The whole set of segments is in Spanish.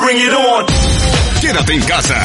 Bring it on. Quédate en casa.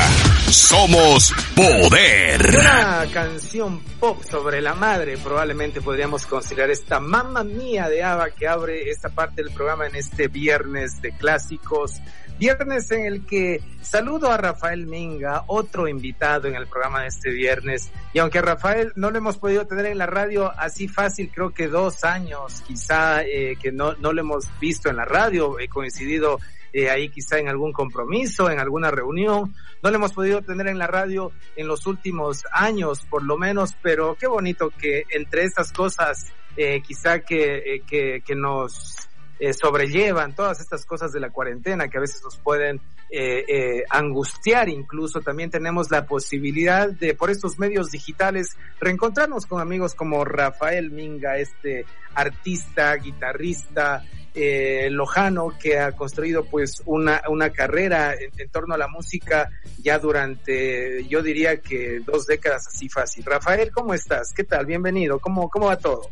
Somos poder. Una canción pop sobre la madre, probablemente podríamos considerar esta mamá mía de Ava que abre esta parte del programa en este viernes de clásicos. Viernes en el que saludo a Rafael Minga, otro invitado en el programa de este viernes. Y aunque a Rafael no lo hemos podido tener en la radio así fácil, creo que dos años quizá eh, que no, no lo hemos visto en la radio, he coincidido eh, ahí quizá en algún compromiso, en alguna reunión. No lo hemos podido tener en la radio en los últimos años, por lo menos, pero qué bonito que entre estas cosas, eh, quizá que, eh, que, que nos eh, sobrellevan todas estas cosas de la cuarentena que a veces nos pueden eh, eh, angustiar incluso. También tenemos la posibilidad de, por estos medios digitales, reencontrarnos con amigos como Rafael Minga, este artista, guitarrista, eh, lojano que ha construido pues una, una carrera en, torno a la música ya durante, yo diría que dos décadas así fácil. Rafael, ¿cómo estás? ¿Qué tal? Bienvenido. ¿Cómo, cómo va todo?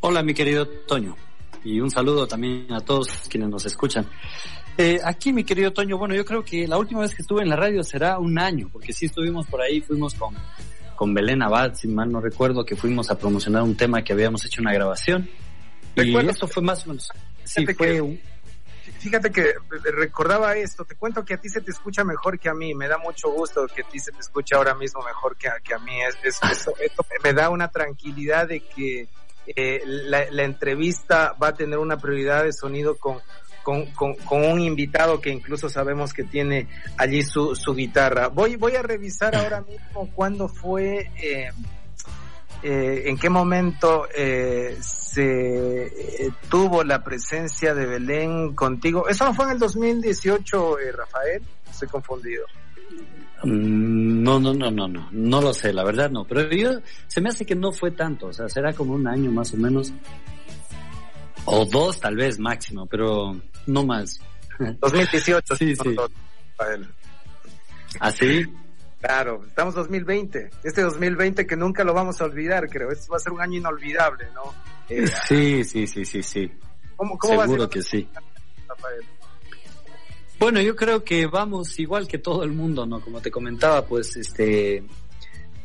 Hola, mi querido Toño. Y un saludo también a todos quienes nos escuchan. Eh, aquí, mi querido Toño, bueno, yo creo que la última vez que estuve en la radio será un año, porque sí estuvimos por ahí, fuimos con, con Belén Abad, si mal no recuerdo, que fuimos a promocionar un tema que habíamos hecho una grabación. Y esto fue más o menos. Sí, Fíjate fue que- un, Fíjate que recordaba esto, te cuento que a ti se te escucha mejor que a mí, me da mucho gusto que a ti se te escuche ahora mismo mejor que a, que a mí, es, es- eso- esto me da una tranquilidad de que eh, la, la entrevista va a tener una prioridad de sonido con, con, con, con un invitado que incluso sabemos que tiene allí su, su guitarra. Voy, voy a revisar ahora mismo cuándo fue, eh, eh, en qué momento eh, se eh, tuvo la presencia de Belén contigo. Eso no fue en el 2018, eh, Rafael. Estoy confundido. Mm, No, no, no, no, no, no lo sé, la verdad no. Pero yo, se me hace que no fue tanto, o sea, será como un año más o menos. O dos tal vez máximo, pero no más. 2018. Sí, sí. Rafael. Así, Claro, estamos 2020. Este 2020 que nunca lo vamos a olvidar, creo. Este va a ser un año inolvidable, ¿no? Eh, sí, sí, sí, sí, sí. ¿Cómo, cómo va a ser, Seguro que sí. Rafael? Bueno, yo creo que vamos igual que todo el mundo, ¿no? Como te comentaba, pues, este,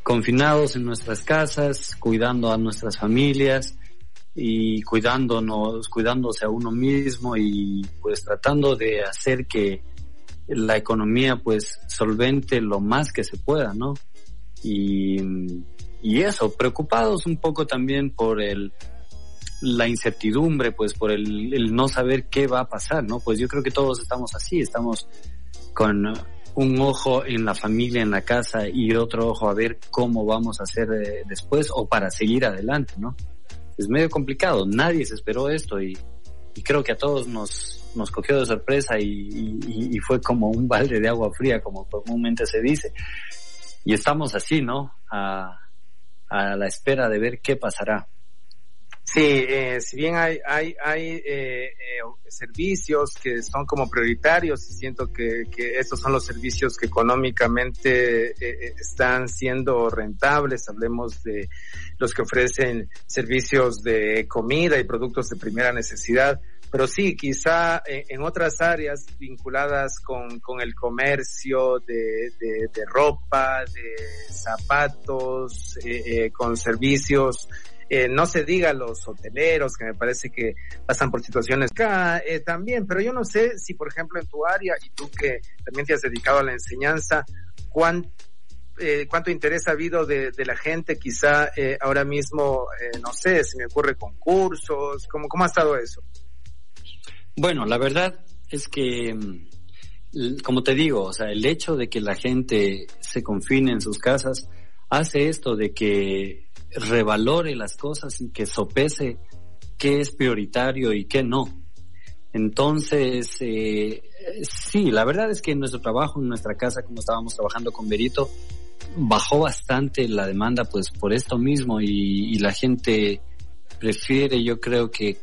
confinados en nuestras casas, cuidando a nuestras familias y cuidándonos, cuidándose a uno mismo y pues tratando de hacer que la economía pues solvente lo más que se pueda, ¿no? Y, y eso, preocupados un poco también por el, la incertidumbre, pues por el, el no saber qué va a pasar, ¿no? Pues yo creo que todos estamos así, estamos con un ojo en la familia, en la casa y otro ojo a ver cómo vamos a hacer eh, después o para seguir adelante, ¿no? Es medio complicado, nadie se esperó esto y, y creo que a todos nos, nos cogió de sorpresa y, fue como un balde de agua fría, como comúnmente se dice. Y estamos así, ¿no? A, a la espera de ver qué pasará. Sí, eh, si bien hay, hay, hay eh, eh, servicios que son como prioritarios, y siento que, que estos son los servicios que económicamente eh, eh, están siendo rentables. Hablemos de los que ofrecen servicios de comida y productos de primera necesidad. Pero sí, quizá eh, en otras áreas vinculadas con, con el comercio de, de, ropa, de zapatos, eh, eh, con servicios eh, no se diga los hoteleros, que me parece que pasan por situaciones acá también, pero yo no sé si, por ejemplo, en tu área, y tú que también te has dedicado a la enseñanza, cuán, eh, cuánto interés ha habido de, de la gente, quizá ahora mismo, no sé, se me ocurre concursos, ¿cómo, ¿cómo ha estado eso? Bueno, la verdad es que, mm, como te digo, o sea, el hecho de que la gente se confine en sus casas hace esto de que revalore las cosas y que sopese qué es prioritario y qué no. Entonces, eh, sí, la verdad es que en nuestro trabajo, en nuestra casa, como estábamos trabajando con Berito, bajó bastante la demanda pues por esto mismo y, la gente prefiere yo creo que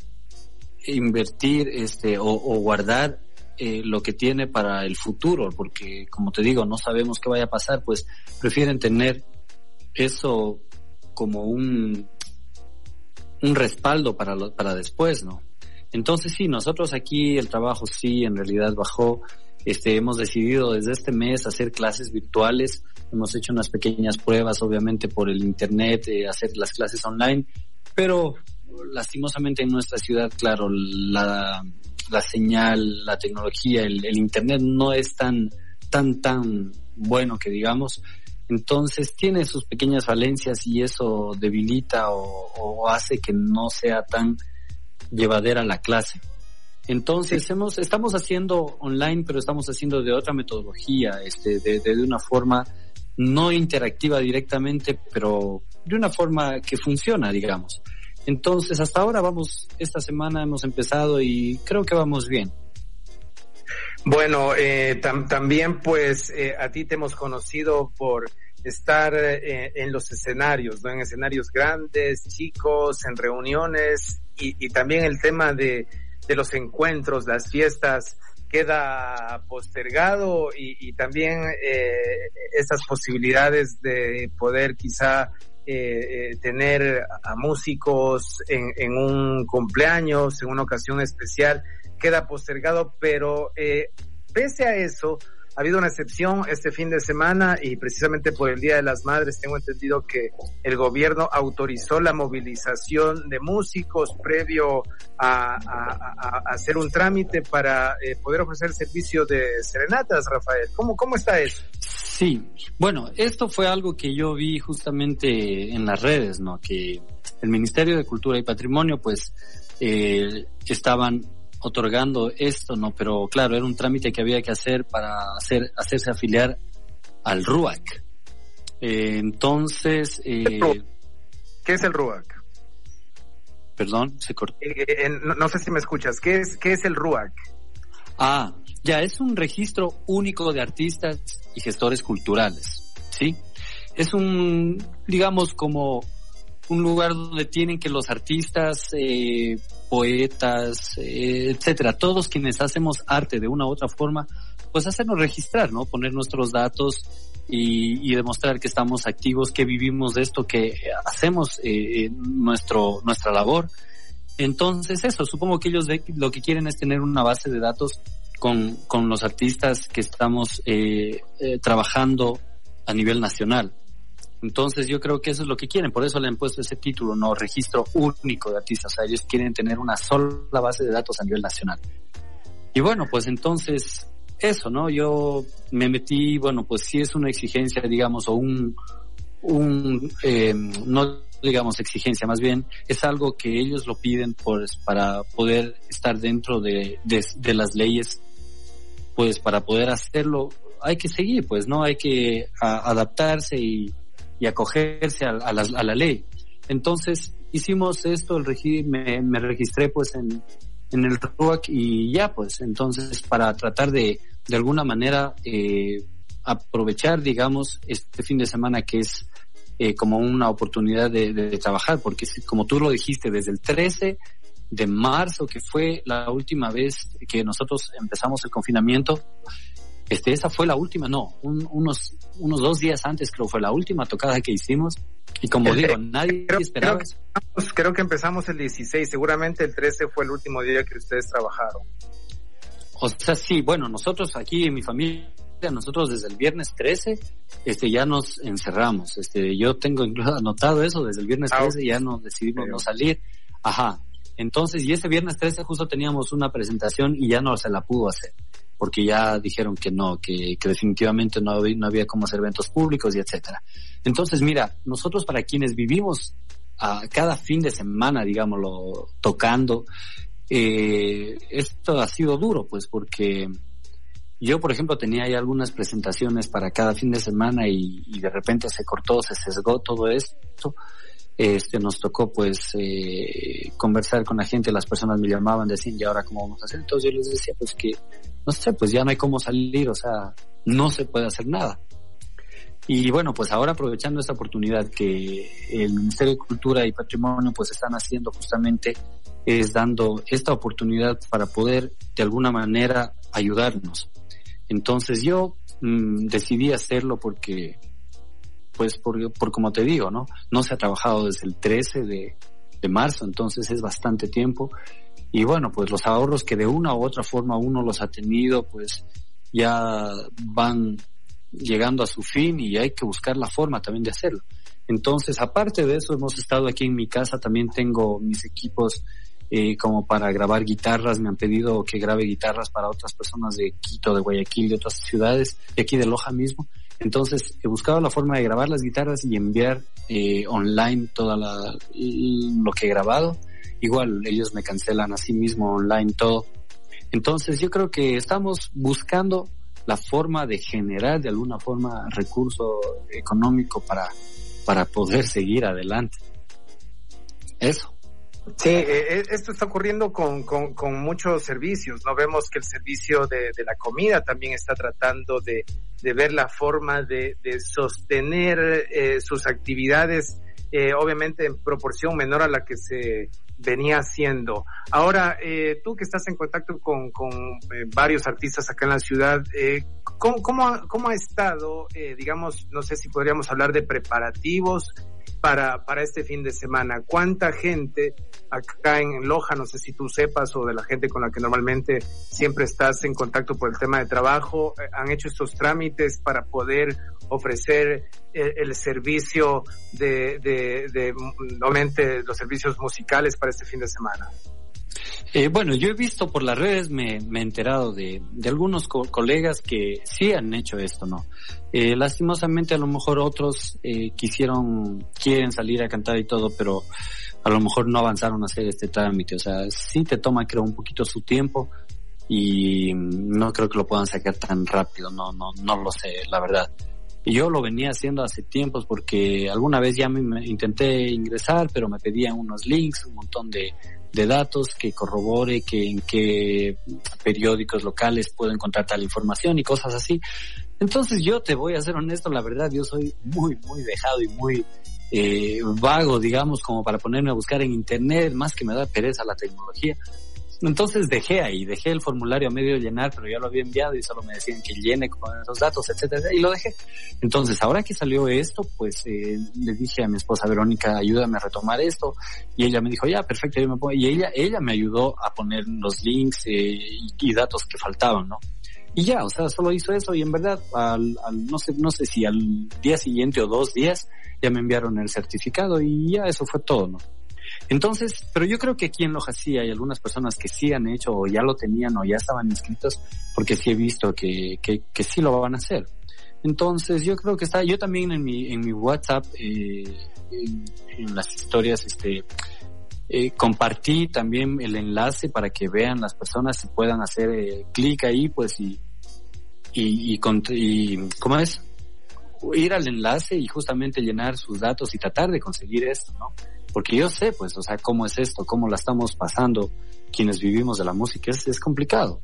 invertir este o, guardar eh, lo que tiene para el futuro porque como te digo no sabemos qué vaya a pasar pues prefieren tener eso como un un respaldo para para después no entonces sí nosotros aquí el trabajo sí en realidad bajó. Este hemos decidido desde este mes hacer clases virtuales. Hemos hecho unas pequeñas pruebas, obviamente, por el Internet, eh, hacer las clases online, pero lastimosamente en nuestra ciudad, claro, la, la señal, la tecnología, el, Internet no es tan, tan, tan bueno que digamos. Entonces tiene sus pequeñas falencias y eso debilita o, o hace que no sea tan llevadera la clase. Entonces hemos, estamos haciendo online, pero estamos haciendo de otra metodología, este, de, de una forma no interactiva directamente, pero de una forma que funciona, digamos. Entonces, hasta ahora vamos, esta semana hemos empezado y creo que vamos bien. Bueno, eh, también pues eh, a ti te hemos conocido por estar eh, en los escenarios, ¿no? En escenarios grandes, chicos, en reuniones y, y también el tema de, de los encuentros, las fiestas queda postergado y, también eh, esas posibilidades de poder quizá eh, eh, tener a músicos en, en, un cumpleaños, en una ocasión especial, queda postergado, pero pese a eso, ha habido una excepción este fin de semana y precisamente por el Día de las Madres tengo entendido que el gobierno autorizó la movilización de músicos previo a, hacer un trámite para eh, poder ofrecer servicio de serenatas, Rafael. ¿Cómo, ¿Cómo está eso? Sí, bueno, esto fue algo que yo vi justamente en las redes, ¿no? Que el Ministerio de Cultura y Patrimonio, pues, eh, estaban otorgando esto, ¿no? Pero claro, era un trámite que había que hacer para hacer, hacerse afiliar al RUAC. Eh, entonces... Eh, ¿Qué es el RUAC? Perdón, se cortó. Eh, no, sé si me escuchas. ¿Qué es, ¿Qué es el RUAC? Ah, ya, es un registro único de artistas y gestores culturales, ¿sí? Es un, digamos, como un lugar donde tienen que los artistas, eh, poetas, eh, etcétera, todos quienes hacemos arte de una u otra forma, pues hacernos registrar, ¿no? Poner nuestros datos y, demostrar que estamos activos, que vivimos de esto, que hacemos eh, nuestro nuestra labor. Entonces eso, supongo que ellos lo que quieren es tener una base de datos con, con los artistas que estamos eh, trabajando a nivel nacional. Entonces yo creo que eso es lo que quieren, por eso le han puesto ese título, no registro único de artistas, o sea, ellos quieren tener una sola base de datos a nivel nacional. Y bueno, pues entonces eso, ¿no? Yo me metí, bueno, pues sí es una exigencia, digamos, o un, un eh, no digamos exigencia, más bien es algo que ellos lo piden pues para poder estar dentro de, de las leyes, pues para poder hacerlo hay que seguir, pues, ¿no? Hay que adaptarse y, acogerse a, a, la, a la, ley. Entonces hicimos esto, el regi me, me, registré pues en, en el RUAC y ya pues entonces para tratar de de alguna manera eh, aprovechar digamos este fin de semana que es eh, como una oportunidad de, de, trabajar porque como tú lo dijiste desde el 13 de marzo que fue la última vez que nosotros empezamos el confinamiento este, esa fue la última, no, unos, unos dos días antes creo fue la última tocada que hicimos. Y como digo, nadie esperaba. Creo que, empezamos, el 16, seguramente el 13 fue el último día que ustedes trabajaron. O sea, sí, bueno, nosotros aquí en mi familia, nosotros desde el viernes 13, este, ya nos encerramos. Este, yo tengo incluso anotado eso, desde el viernes 13 ah, ya nos decidimos no salir. Ajá. Entonces, y ese viernes 13 justo teníamos una presentación y ya no se la pudo hacer porque ya dijeron que no, que, definitivamente no había, no había cómo hacer eventos públicos y etcétera. Entonces, mira, nosotros para quienes vivimos a cada fin de semana, digámoslo, tocando, eh, esto ha sido duro, pues, porque yo, por ejemplo, tenía ahí algunas presentaciones para cada fin de semana y, y de repente se cortó, se sesgó todo esto. Este, nos tocó pues eh, conversar con la gente, las personas me llamaban, decían, ¿y ahora cómo vamos a hacer? Entonces yo les decía, pues que, no sé, pues ya no hay cómo salir, o sea, no se puede hacer nada. Y bueno, pues ahora aprovechando esta oportunidad que el Ministerio de Cultura y Patrimonio pues están haciendo justamente es dando esta oportunidad para poder de alguna manera ayudarnos. Entonces yo mm, decidí hacerlo porque pues por, por como te digo, ¿no? No se ha trabajado desde el 13 de, de marzo, entonces es bastante tiempo. Y bueno, pues los ahorros que de una u otra forma uno los ha tenido, pues ya van llegando a su fin y hay que buscar la forma también de hacerlo. Entonces, aparte de eso, hemos estado aquí en mi casa, también tengo mis equipos eh, como para grabar guitarras, me han pedido que grabe guitarras para otras personas de Quito, de Guayaquil, de otras ciudades, de aquí de Loja mismo. Entonces he buscado la forma de grabar las guitarras y enviar eh, online toda la, lo que he grabado. Igual ellos me cancelan así mismo online todo. Entonces yo creo que estamos buscando la forma de generar de alguna forma recurso económico para, para poder seguir adelante. Eso. Sí, eh, eh, esto está ocurriendo con, con, con, muchos servicios, ¿no? Vemos que el servicio de, de la comida también está tratando de, de ver la forma de, de sostener eh, sus actividades, eh, obviamente en proporción menor a la que se venía haciendo. Ahora, tú que estás en contacto con, con varios artistas acá en la ciudad, ¿cómo, cómo, cómo ha estado, digamos, no sé si podríamos hablar de preparativos para, para este fin de semana? ¿Cuánta gente acá en Loja, no sé si tú sepas, o de la gente con la que normalmente siempre estás en contacto por el tema de trabajo, eh, han hecho estos trámites para poder ofrecer el, el servicio de, de, de, obviamente, los servicios musicales para este fin de semana? Eh, bueno, yo he visto por las redes, me, he enterado de, de algunos co colegas que sí han hecho esto, ¿no? Eh, lastimosamente a lo mejor otros eh, quisieron, quieren salir a cantar y todo, pero a lo mejor no avanzaron a hacer este trámite. O sea, sí te toma creo un poquito su tiempo y no creo que lo puedan sacar tan rápido, no, no, no lo sé, la verdad. Yo lo venía haciendo hace tiempos porque alguna vez ya me intenté ingresar, pero me pedían unos links, un montón de, de datos que corrobore que en qué periódicos locales puedo encontrar tal información y cosas así. Entonces yo te voy a ser honesto, la verdad yo soy muy, muy dejado y muy eh, vago, digamos, como para ponerme a buscar en internet, más que me da pereza la tecnología. Entonces dejé ahí, dejé el formulario a medio llenar, pero ya lo había enviado y solo me decían que llene con esos datos, etcétera, y lo dejé. Entonces, ahora que salió esto, pues eh, le dije a mi esposa Verónica, ayúdame a retomar esto, y ella me dijo, ya, perfecto, yo me pongo, y ella, ella me ayudó a poner los links eh, y, y datos que faltaban, ¿no? y ya, o sea, solo hizo eso y en verdad, al, al, no sé, no sé si al día siguiente o dos días ya me enviaron el certificado y ya eso fue todo, ¿no? Entonces, pero yo creo que aquí en Loja sí hay algunas personas que sí han hecho o ya lo tenían o ya estaban inscritos porque sí he visto que, que, que sí lo van a hacer. Entonces, yo creo que está, yo también en mi, en mi WhatsApp, eh, en, las historias, este, eh, compartí también el enlace para que vean las personas y puedan hacer eh, clic ahí, pues, y, y, y, y, ¿cómo es? Ir al enlace y justamente llenar sus datos y tratar de conseguir esto, ¿no? Porque yo sé, pues, o sea, cómo es esto, cómo la estamos pasando quienes vivimos de la música, es, es complicado.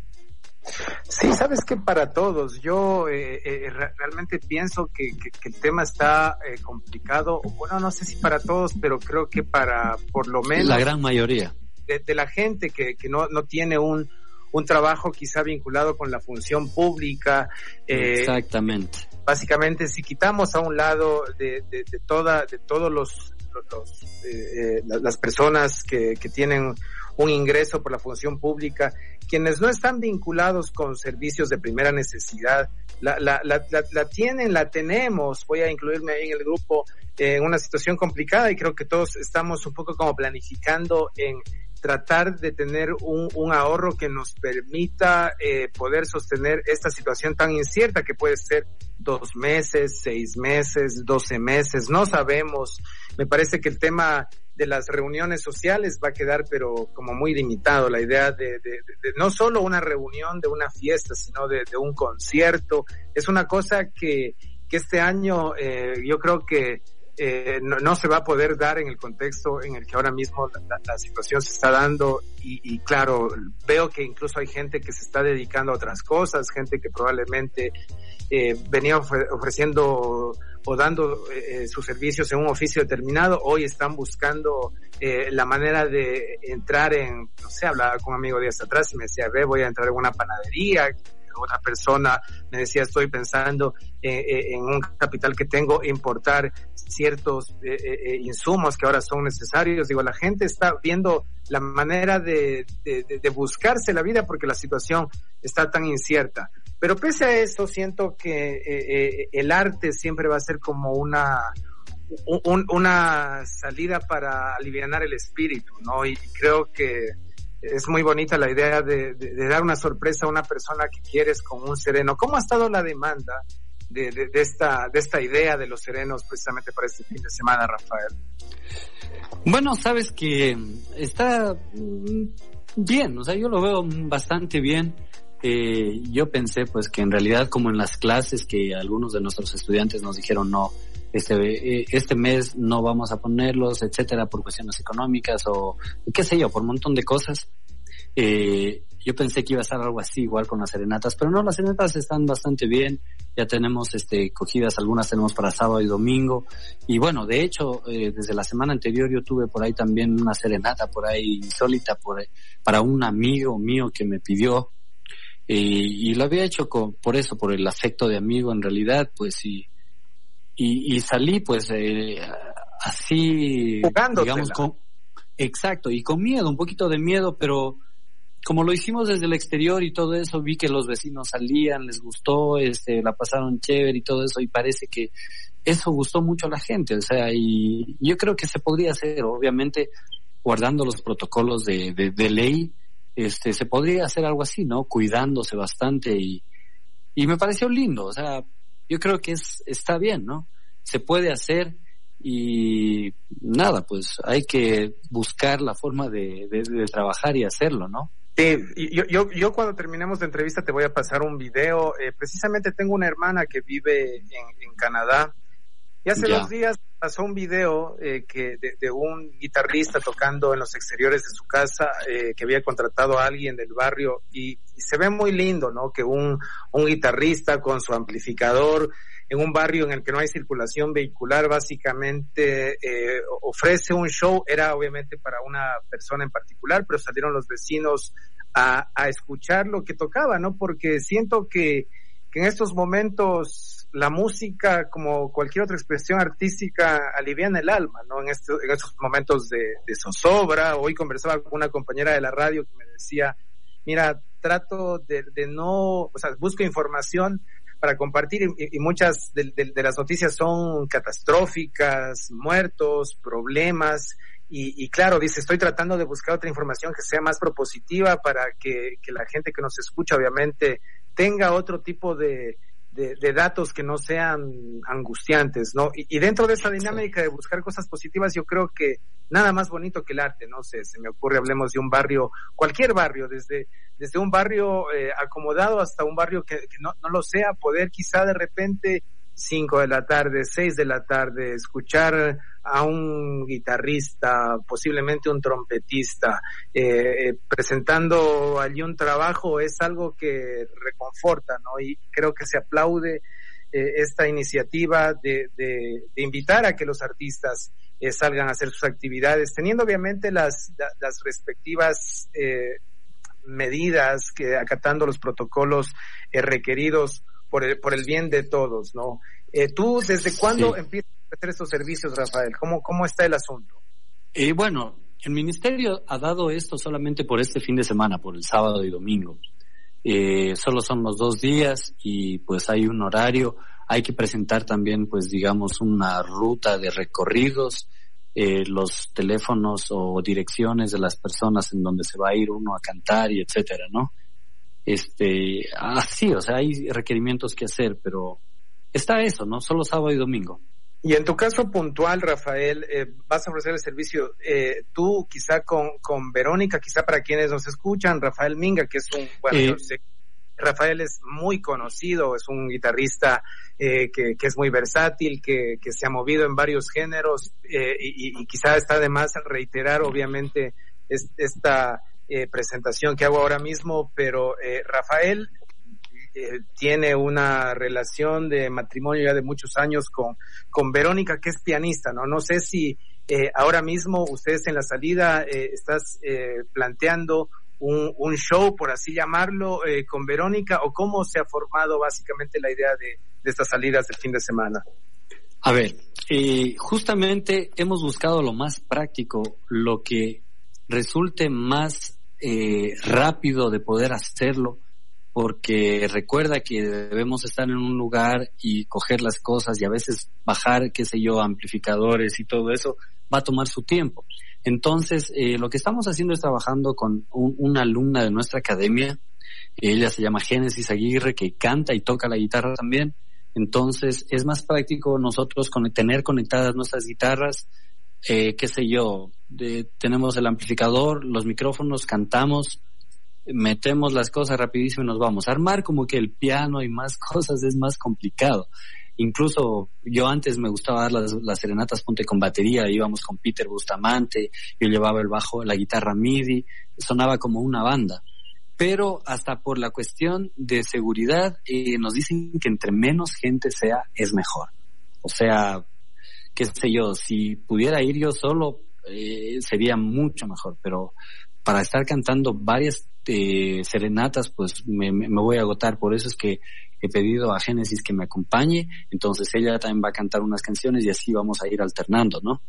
Sí, sabes que para todos, yo eh, eh, realmente pienso que, que, que, el tema está eh, complicado, bueno, no sé si para todos, pero creo que para por lo menos... La gran mayoría. De, de la gente que, que no, no tiene un, un trabajo quizá vinculado con la función pública. Eh, Exactamente. Básicamente, si quitamos a un lado de, de, de toda, de todos los, los eh, las personas que, que tienen un ingreso por la función pública, quienes no están vinculados con servicios de primera necesidad, la, la, la, la, tienen, la tenemos, voy a incluirme ahí en el grupo, en una situación complicada y creo que todos estamos un poco como planificando en tratar de tener un, ahorro que nos permita eh, poder sostener esta situación tan incierta que puede ser dos meses, seis meses, doce meses, no sabemos. Me parece que el tema de las reuniones sociales va a quedar pero como muy limitado la idea de, de, no solo una reunión de una fiesta sino de, de un concierto es una cosa que, que este año eh, yo creo que eh, no, se va a poder dar en el contexto en el que ahora mismo la, situación se está dando y, claro, veo que incluso hay gente que se está dedicando a otras cosas, gente que probablemente eh, venía ofreciendo o dando eh, sus servicios en un oficio determinado, hoy están buscando la manera de entrar en, no sé, hablaba con un amigo días atrás y me decía, ve, voy a entrar en una panadería, otra persona me decía, estoy pensando eh, eh, en un capital que tengo, importar ciertos eh, insumos que ahora son necesarios. Digo, la gente está viendo la manera de, de, buscarse la vida porque la situación está tan incierta. Pero pese a eso, siento que el arte siempre va a ser como una, una salida para aliviar el espíritu, ¿no? Y creo que es muy bonita la idea de, dar una sorpresa a una persona que quieres con un sereno. ¿Cómo ha estado la demanda de, esta, de esta idea de los serenos precisamente para este fin de semana, Rafael? Bueno, sabes que está mm, bien, o sea, yo lo veo bastante bien. Eh, yo pensé pues que en realidad como en las clases que algunos de nuestros estudiantes nos dijeron no, este, eh, este mes no vamos a ponerlos, etcétera, por cuestiones económicas o qué sé yo, por un montón de cosas. Eh, yo pensé que iba a estar algo así igual con las serenatas, pero no, las serenatas están bastante bien. Ya tenemos este cogidas, algunas tenemos para sábado y domingo. Y bueno, de hecho, eh, desde la semana anterior yo tuve por ahí también una serenata por ahí insólita por, para un amigo mío que me pidió. y lo había hecho con, por eso, por el afecto de amigo en realidad, pues y, y, salí pues eh, así, digamos, con, exacto, y con miedo, un poquito de miedo, pero como lo hicimos desde el exterior y todo eso, vi que los vecinos salían, les gustó, este, la pasaron chévere y todo eso, y parece que eso gustó mucho a la gente, o sea, y yo creo que se podría hacer, obviamente, guardando los protocolos de, de, ley, este, se podría hacer algo así, ¿no? Cuidándose bastante y, y me pareció lindo, o sea, yo creo que es, está bien, ¿no? Se puede hacer y nada, pues hay que buscar la forma de, de trabajar y hacerlo, ¿no? Sí, yo, yo, yo cuando terminemos la entrevista te voy a pasar un video. Eh, precisamente tengo una hermana que vive en, en Canadá y hace dos días pasó un video eh, que de, un guitarrista tocando en los exteriores de su casa eh, que había contratado a alguien del barrio y, se ve muy lindo, ¿no? Que un, un guitarrista con su amplificador en un barrio en el que no hay circulación vehicular, básicamente eh, ofrece un show, era obviamente para una persona en particular, pero salieron los vecinos a, a escuchar lo que tocaba, ¿no? Porque siento que, que en estos momentos la música, como cualquier otra expresión artística, alivian el alma, ¿no? En, este, estos momentos de, de zozobra. Hoy conversaba con una compañera de la radio que me decía, mira, trato de, de no, o sea, busco información, para compartir y, muchas de, las noticias son catastróficas, muertos, problemas. Y, claro, dice, estoy tratando de buscar otra información que sea más propositiva para que, la gente que nos escucha, obviamente, tenga otro tipo de, de, datos que no sean angustiantes, ¿no? Y, dentro de esa dinámica de buscar cosas positivas, yo creo que nada más bonito que el arte, no sé, se me ocurre, hablemos de un barrio, cualquier barrio, desde, desde un barrio eh, acomodado hasta un barrio que, no, no lo sea, poder quizá de repente cinco de la tarde, seis de la tarde, escuchar a un guitarrista, posiblemente un trompetista, eh, eh, presentando allí un trabajo es algo que reconforta, ¿no? Y creo que se aplaude esta iniciativa de, de, de, invitar a que los artistas salgan a hacer sus actividades, teniendo obviamente las, las respectivas medidas, que acatando los protocolos eh, requeridos por el, por el bien de todos, ¿no? Eh, ¿Tú desde cuándo empiezas hacer estos servicios, Rafael? ¿Cómo, cómo está el asunto? Eh, bueno, el ministerio ha dado esto solamente por este fin de semana, por el sábado y domingo. Eh, solo son los dos días y pues hay un horario. Hay que presentar también, pues digamos, una ruta de recorridos eh, los teléfonos o direcciones de las personas en donde se va a ir uno a cantar y etcétera, ¿no? Este, así, o sea, hay requerimientos que hacer, pero está eso, ¿no? Solo sábado y domingo. Y en tu caso puntual, Rafael, eh, vas a ofrecer el servicio, eh, tú quizá con, con Verónica, quizá para quienes nos escuchan, Rafael Minga, que es un, bueno, eh, Rafael es muy conocido, es un guitarrista eh, que, que, es muy versátil, que, que, se ha movido en varios géneros eh, y, y, quizá está de más reiterar obviamente es, esta eh, presentación que hago ahora mismo, pero eh, Rafael eh, tiene una relación de matrimonio ya de muchos años con, con Verónica, que es pianista, ¿no? No sé si eh, ahora mismo ustedes en la salida eh, estás eh, planteando un, show, por así llamarlo, eh, con Verónica, o cómo se ha formado básicamente la idea de, de estas salidas de fin de semana. A ver, justamente hemos buscado lo más práctico, lo que resulte más rápido de poder hacerlo porque recuerda que debemos estar en un lugar y coger las cosas y a veces bajar, qué sé yo, amplificadores y todo eso va a tomar su tiempo. Entonces, eh, lo que estamos haciendo es trabajando con un, una alumna de nuestra academia, ella se llama Génesis Aguirre, que canta y toca la guitarra también. Entonces, es más práctico nosotros con, tener conectadas nuestras guitarras, eh, qué sé yo, de, tenemos el amplificador, los micrófonos, cantamos, metemos las cosas rapidísimo y nos vamos. Armar como que el piano y más cosas es más complicado. Incluso yo antes me gustaba dar las, las serenatas ponte con batería, íbamos con Peter Bustamante, yo llevaba el bajo, la guitarra MIDI, sonaba como una banda. Pero hasta por la cuestión de seguridad, eh, nos dicen que entre menos gente sea, es mejor. O sea, qué sé yo, si pudiera ir yo solo, eh, sería mucho mejor, pero para estar cantando varias eh, serenatas, pues me, me, voy a agotar. Por eso es que he pedido a Génesis que me acompañe. Entonces ella también va a cantar unas canciones y así vamos a ir alternando, ¿no?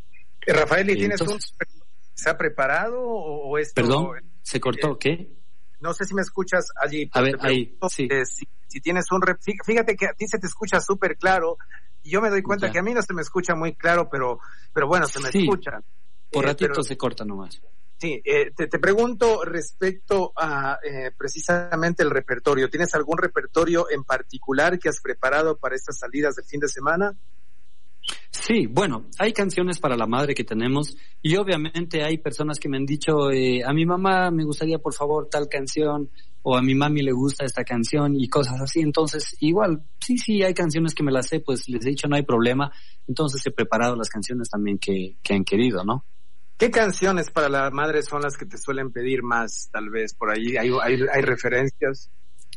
Eh, Rafael, ¿y tienes Entonces, un... ¿Se ha preparado o, o esto... Perdón, ¿se cortó? Eh, ¿Qué? No sé si me escuchas allí. A ver, ahí, sí. Eh, si, si, tienes un... Rep... Fíjate que a ti se te escucha súper claro. Y yo me doy cuenta ya. que a mí no se me escucha muy claro, pero, pero bueno, se me sí. escucha. Por ratito pero... se corta nomás. Sí, eh, te, te, pregunto respecto a eh, precisamente el repertorio. ¿Tienes algún repertorio en particular que has preparado para estas salidas de fin de semana? Sí, bueno, hay canciones para la madre que tenemos y obviamente hay personas que me han dicho, eh, a mi mamá me gustaría por favor tal canción o a mi mami le gusta esta canción y cosas así. Entonces, igual, sí, sí, hay canciones que me las sé, pues les he dicho no hay problema. Entonces he preparado las canciones también que, que han querido, ¿no? ¿Qué canciones para la madre son las que te suelen pedir más, tal vez, por ahí? ¿Hay, referencias?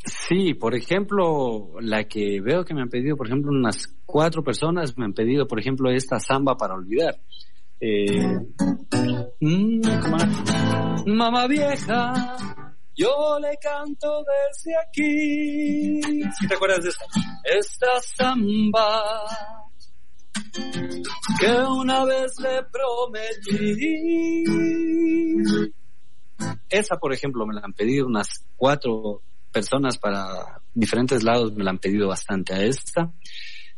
Sí, por ejemplo, la que veo que me han pedido, por ejemplo, unas cuatro personas me han pedido, por ejemplo, esta samba para olvidar. Eh, mmm, Mamá vieja, yo le canto desde aquí. ¿Sí te acuerdas de esta? Esta samba que una vez le prometí. Esa, por ejemplo, me la han pedido unas cuatro personas para diferentes lados, me la han pedido bastante a esta.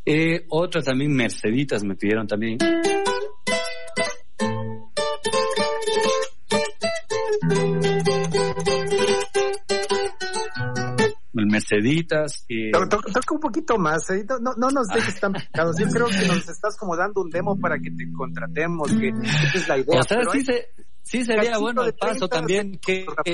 Eh, otra también, Merceditas, me pidieron también. Merceditas. Y... Toca, toca un poquito más, ¿eh? no, no nos dejes tan picados. Yo creo que nos estás como dando un demo para que te contratemos, que esa es la idea. O sea, sí, hay... se, sí, sería bueno el paso también que, que,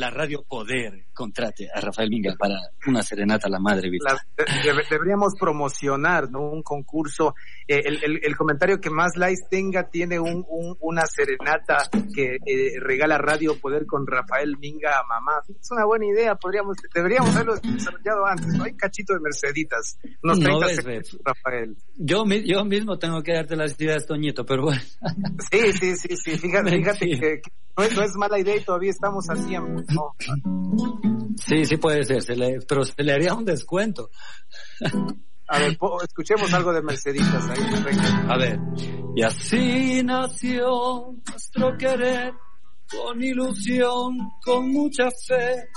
la Radio Poder contrate a Rafael Minga para una serenata a la madre. La, de, deberíamos promocionar ¿no? un concurso. Eh, el, el, el, comentario que más likes tenga tiene un, un, una serenata que eh, regala Radio Poder con Rafael Minga a mamá. Es una buena idea, podríamos, deberíamos haberlo desarrollado antes. ¿no? Hay cachito de Merceditas. Unos 30 no ves, segundos, Rafael. Yo, yo mismo tengo que darte las ideas, Toñito, pero bueno. Sí, sí, sí, sí. Fíjate, fíjate que, que no, es, no es mala idea y todavía estamos a tiempo. Sí, sí puede ser, se le, pero se le haría un descuento. A ver, escuchemos algo de Merceditas ahí. A ver. Y así nació nuestro querer, con ilusión, con mucha fe.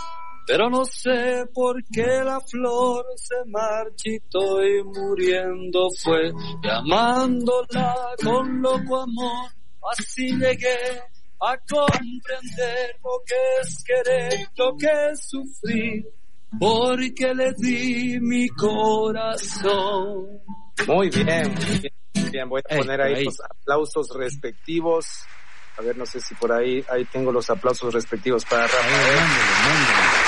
Pero no sé por qué la flor se marchitó y muriendo fue, llamándola con loco amor, así llegué a comprender lo que es querer, lo que es sufrir, porque le di mi corazón. Muy bien, muy bien. bien voy a poner ahí, ahí los aplausos respectivos. A ver, no sé si por ahí, ahí tengo los aplausos respectivos para Rafael. Mándale, mándale.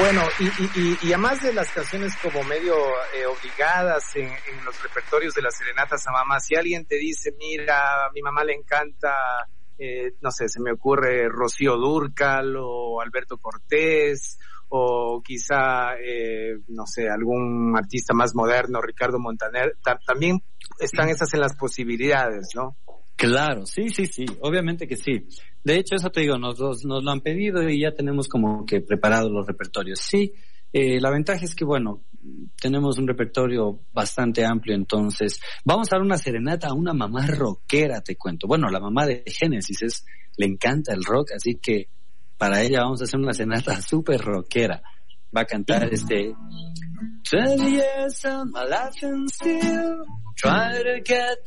Bueno, y, y, y, además de las canciones como medio eh, obligadas en, en, los repertorios de las serenatas a mamá, si alguien te dice, mira, a mi mamá le encanta, eh, no sé, se me ocurre Rocío Durcal o Alberto Cortés o quizá, eh, no sé, algún artista más moderno, Ricardo Montaner, también están esas en las posibilidades, ¿no? Claro, sí, sí, sí, obviamente que sí. De hecho, eso te digo, nos, nos, lo han pedido y ya tenemos como que preparados los repertorios. Sí, eh, la ventaja es que, bueno, tenemos un repertorio bastante amplio, entonces vamos a dar una serenata a una mamá rockera, te cuento. Bueno, la mamá de Génesis es, le encanta el rock, así que para ella vamos a hacer una serenata súper rockera. Va a cantar este... try to get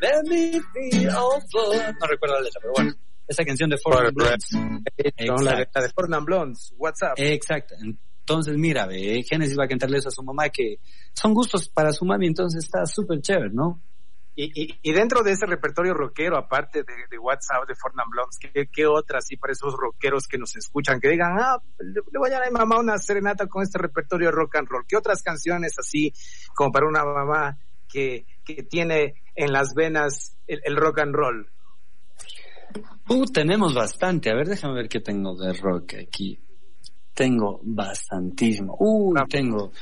let me feel over. No recuerdo la letra, pero bueno. Esa canción de Ford Blondes. La de Blondes, WhatsApp. Exacto. Entonces, mira, ve, Génesis va a cantarle eso a su mamá, que son gustos para su mami, entonces está súper chévere, ¿no? Y, y, y, dentro de ese repertorio rockero, aparte de, de WhatsApp, de Fortnite Blondes, ¿qué, ¿qué otras, sí, para esos rockeros que nos escuchan, que digan, ah, le, le, voy a dar a mi mamá una serenata con este repertorio rock and roll? ¿Qué otras canciones así, como para una mamá que, que tiene en las venas el, el rock and roll? Uh, tenemos bastante. A ver, déjame ver qué tengo de rock aquí. Tengo bastantísimo. Uh, tengo.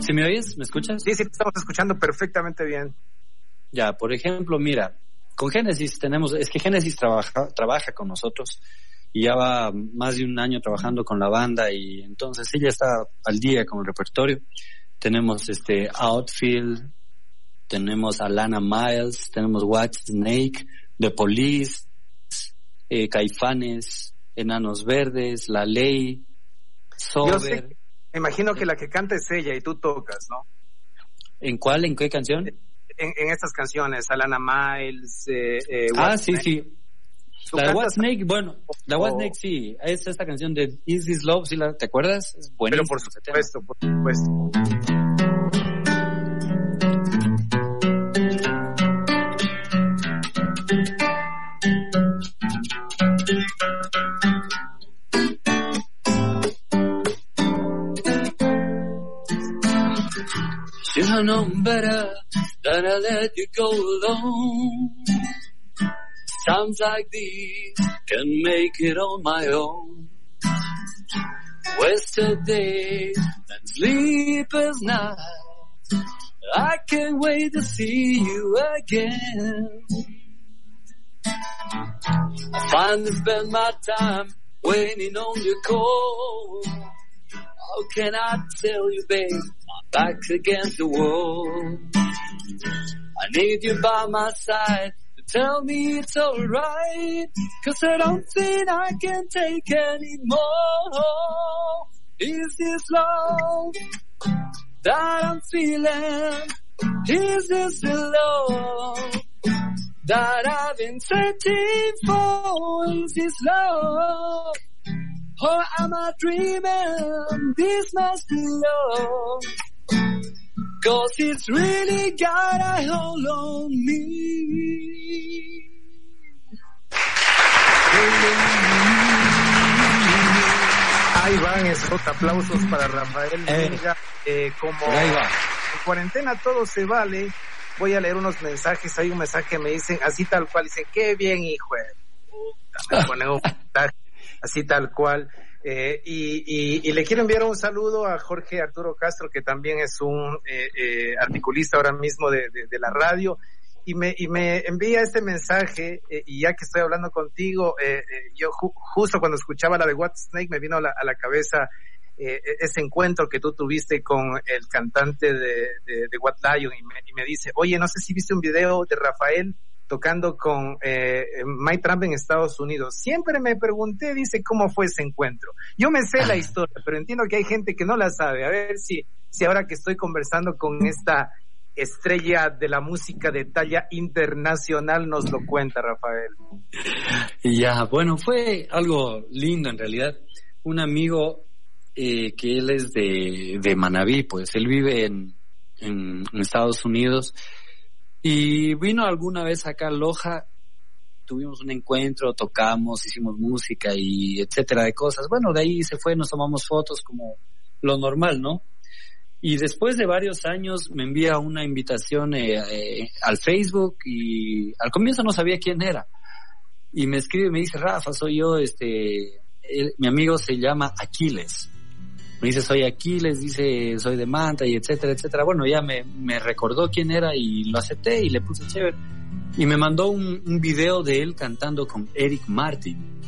¿Si me oyes? ¿Me escuchas? Sí, sí, estamos escuchando perfectamente bien. Ya, por ejemplo, mira, con Génesis tenemos, es que Génesis trabaja, trabaja con nosotros y ya va más de un año trabajando con la banda y entonces ella está al día con el repertorio. Tenemos este Outfield, tenemos a Lana Miles, tenemos Watch Snake, The Police, eh, Caifanes, Enanos Verdes, La Ley, yo sé, me imagino que la que canta es ella y tú tocas, ¿no? ¿En cuál? ¿En qué canción? En, en estas canciones, Alana Miles. Eh, eh, ah, sí, sí. La de What Snake, bueno, la What Snake sí, es esta canción de Is This Love, ¿sí la, ¿te acuerdas? Es Pero por supuesto, por supuesto. I know better than I let you go alone. Times like these can make it on my own. Wasted days and sleepless nights. I can't wait to see you again. I finally spend my time waiting on your call. How can I tell you, babe? Back's against the wall. I need you by my side to tell me it's alright. Cause I don't think I can take anymore. Is this love that I'm feeling? Is this the love that I've been searching for? Is this love? Or am I dreaming? This must be love. Cause it's really got a hold on me. Ahí van esos aplausos para Rafael eh, eh, como ahí va. en cuarentena todo se vale. Voy a leer unos mensajes. Hay un mensaje que me dicen así tal cual. Dicen, qué bien, hijo. Puta, me pone un mensaje así tal cual. Eh, y, y, y, le quiero enviar un saludo a Jorge Arturo Castro, que también es un eh, eh, articulista ahora mismo de, la radio, y me, y me envía este mensaje, eh, y ya que estoy hablando contigo, eh, yo ju justo cuando escuchaba la de What Snake me vino a la, a la cabeza ese encuentro que tú tuviste con el cantante de, de, de What Lion, y me, y me dice, oye, no sé si viste un video de Rafael tocando con eh, Mike Trump en Estados Unidos. Siempre me pregunté, dice, cómo fue ese encuentro. Yo me sé la historia, pero entiendo que hay gente que no la sabe. A ver si, si ahora que estoy conversando con esta estrella de la música de talla internacional nos lo cuenta, Rafael. Ya, bueno, fue algo lindo en realidad. Un amigo eh, que él es de, de Manabí, pues él vive en, en, en Estados Unidos y vino alguna vez acá a Loja tuvimos un encuentro, tocamos, hicimos música y etcétera de cosas. Bueno, de ahí se fue, nos tomamos fotos como lo normal, ¿no? Y después de varios años me envía una invitación eh, eh, al Facebook y al comienzo no sabía quién era. Y me escribe y me dice, Rafa, soy yo, este, mi amigo se llama Aquiles. Me dice, soy Aquiles, dice, soy de Manta y etcétera, etcétera. Bueno, ya me, me recordó quién era y lo acepté y le puse chévere. Y me mandó un, un video de él cantando con Eric Martin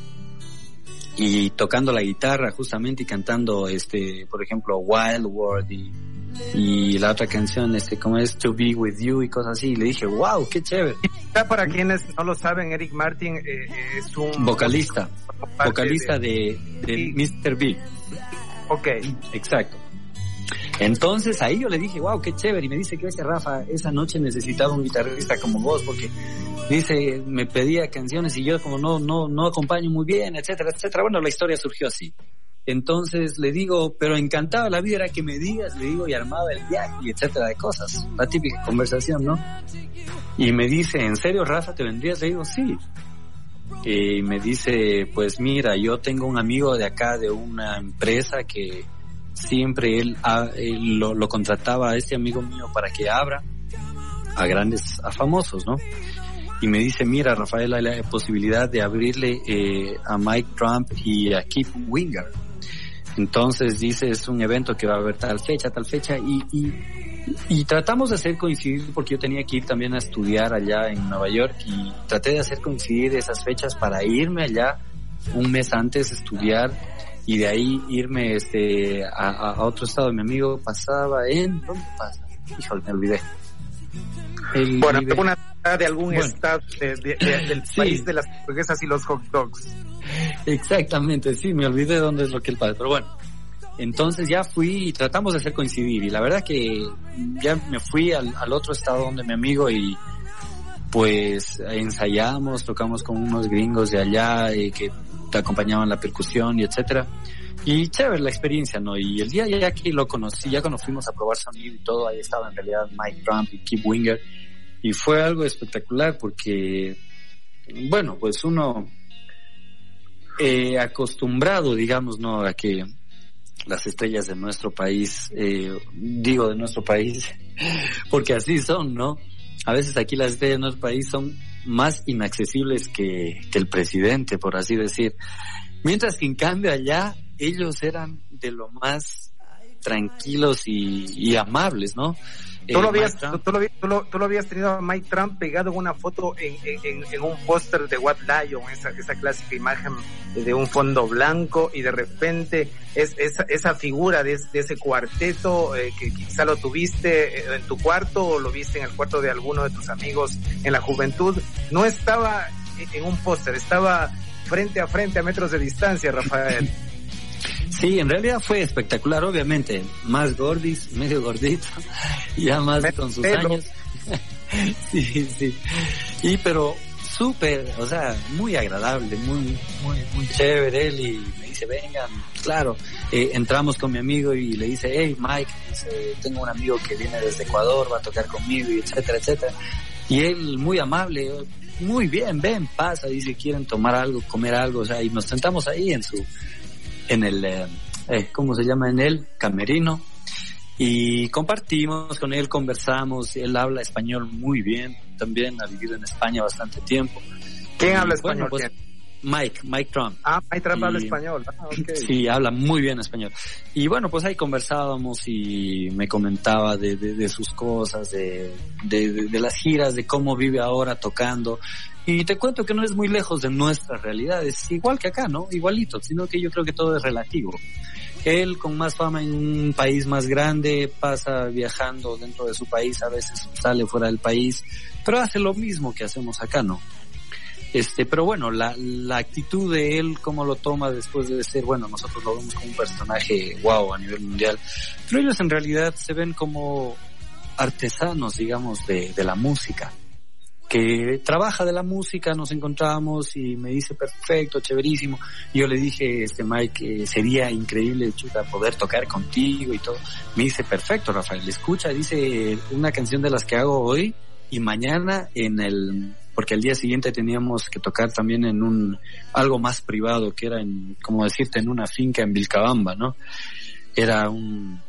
y tocando la guitarra justamente y cantando este por ejemplo Wild World y, y la otra canción este como es To Be With You y cosas así y le dije wow qué chévere para quienes no lo saben Eric Martin eh, es un vocalista vocalista de, de, Mr. Big ok exacto entonces ahí yo le dije, wow, qué chévere. Y me dice que ese Rafa, esa noche necesitaba un guitarrista como vos, porque dice, me pedía canciones y yo como no, no, no acompaño muy bien, etcétera, etcétera. Bueno, la historia surgió así. Entonces le digo, pero encantaba la vida era que me digas, le digo, y armaba el viaje y etcétera de cosas. La típica conversación, ¿no? Y me dice, ¿en serio, Rafa, te vendrías? Le digo, sí. Y me dice, pues mira, yo tengo un amigo de acá de una empresa que siempre él, lo, lo, contrataba a este amigo mío para que abra a grandes, a famosos, ¿no? Y me dice, mira, Rafael, hay la posibilidad de abrirle eh, a Mike Trump y a Keith Winger. Entonces dice, es un evento que va a haber tal fecha, tal fecha, y, y, y tratamos de hacer coincidir, porque yo tenía que ir también a estudiar allá en Nueva York, y traté de hacer coincidir esas fechas para irme allá un mes antes, estudiar y de ahí irme este a, a otro estado. Mi amigo pasaba en ¿dónde pasa? Híjole, me olvidé. bueno, alguna de algún estado del país de las hamburguesas y los hot dogs. Exactamente, sí, me olvidé dónde es lo que el padre, pero bueno. Entonces ya fui y tratamos de hacer coincidir y la verdad que ya me fui al, otro estado donde mi amigo y pues ensayamos, tocamos con unos gringos de allá eh, que te acompañaban la percusión y etcétera. Y chévere la experiencia, ¿no? Y el día ya que lo conocí, ya cuando fuimos a probar sonido y todo, ahí estaba en realidad Mike Trump y Keith Winger. Y fue algo espectacular porque, bueno, pues uno eh, acostumbrado, digamos, ¿no? A que las estrellas de nuestro país, eh, digo de nuestro país, porque así son, ¿no? A veces aquí las estrellas de nuestro país son más inaccesibles que, que el presidente, por así decir. Mientras que en cambio allá ellos eran de lo más tranquilos y, y amables, ¿no? ¿Tú, lo habías, tú, lo, tú, lo, habías tenido a Mike Trump pegado en una foto en, en, en un póster de What Lion, esa, esa clásica imagen de un fondo blanco y de repente es, esa, esa figura de, de ese cuarteto eh, que quizá lo tuviste eh, en tu cuarto o lo viste en el cuarto de alguno de tus amigos en la juventud, no estaba en un póster, estaba frente a frente a metros de distancia, Rafael. Sí, en realidad fue espectacular, obviamente. Más gordis, medio gordito, ya más con sus años. sí, sí. Y pero súper, o sea, muy agradable, muy, muy, muy chévere él y me dice, vengan, claro, eh, entramos con mi amigo y le dice, hey Mike, dice, tengo un amigo que viene desde Ecuador, va a tocar conmigo y etcétera, etcétera. Y él muy amable, muy bien, ven, pasa, dice, quieren tomar algo, comer algo, o sea, y nos sentamos ahí en su, en el, eh, eh, ¿cómo se llama? En el camerino. Y compartimos con él, conversamos, él habla español muy bien, también ha vivido en España bastante tiempo. ¿Quién habla español? Pues, Mike, Mike Trump. Ah, Mike Trump habla español. Ah, Sí, habla muy bien español. Y bueno, pues ahí conversábamos y me comentaba de, de, sus cosas, de, de, de, las giras, de cómo vive ahora tocando. Y te cuento que no es muy lejos de nuestra realidad, es igual que acá, ¿no? Igualito, sino que yo creo que todo es relativo. Él con más fama en un país más grande pasa viajando dentro de su país, a veces sale fuera del país, pero hace lo mismo que hacemos acá, ¿no? Este, pero bueno, la, la actitud de él, cómo lo toma después de ser, bueno, nosotros lo vemos como un personaje wow a nivel mundial, pero ellos en realidad se ven como artesanos, digamos, de, de la música que trabaja de la música, nos encontramos y me dice perfecto, chéverísimo. Yo le dije, este Mike, sería increíble, chuta, poder tocar contigo y todo. Me dice perfecto, Rafael, escucha, dice una canción de las que hago hoy y mañana en el porque al día siguiente teníamos que tocar también en un, algo más privado, que era en, como decirte, en una finca en Vilcabamba, ¿no? Era un,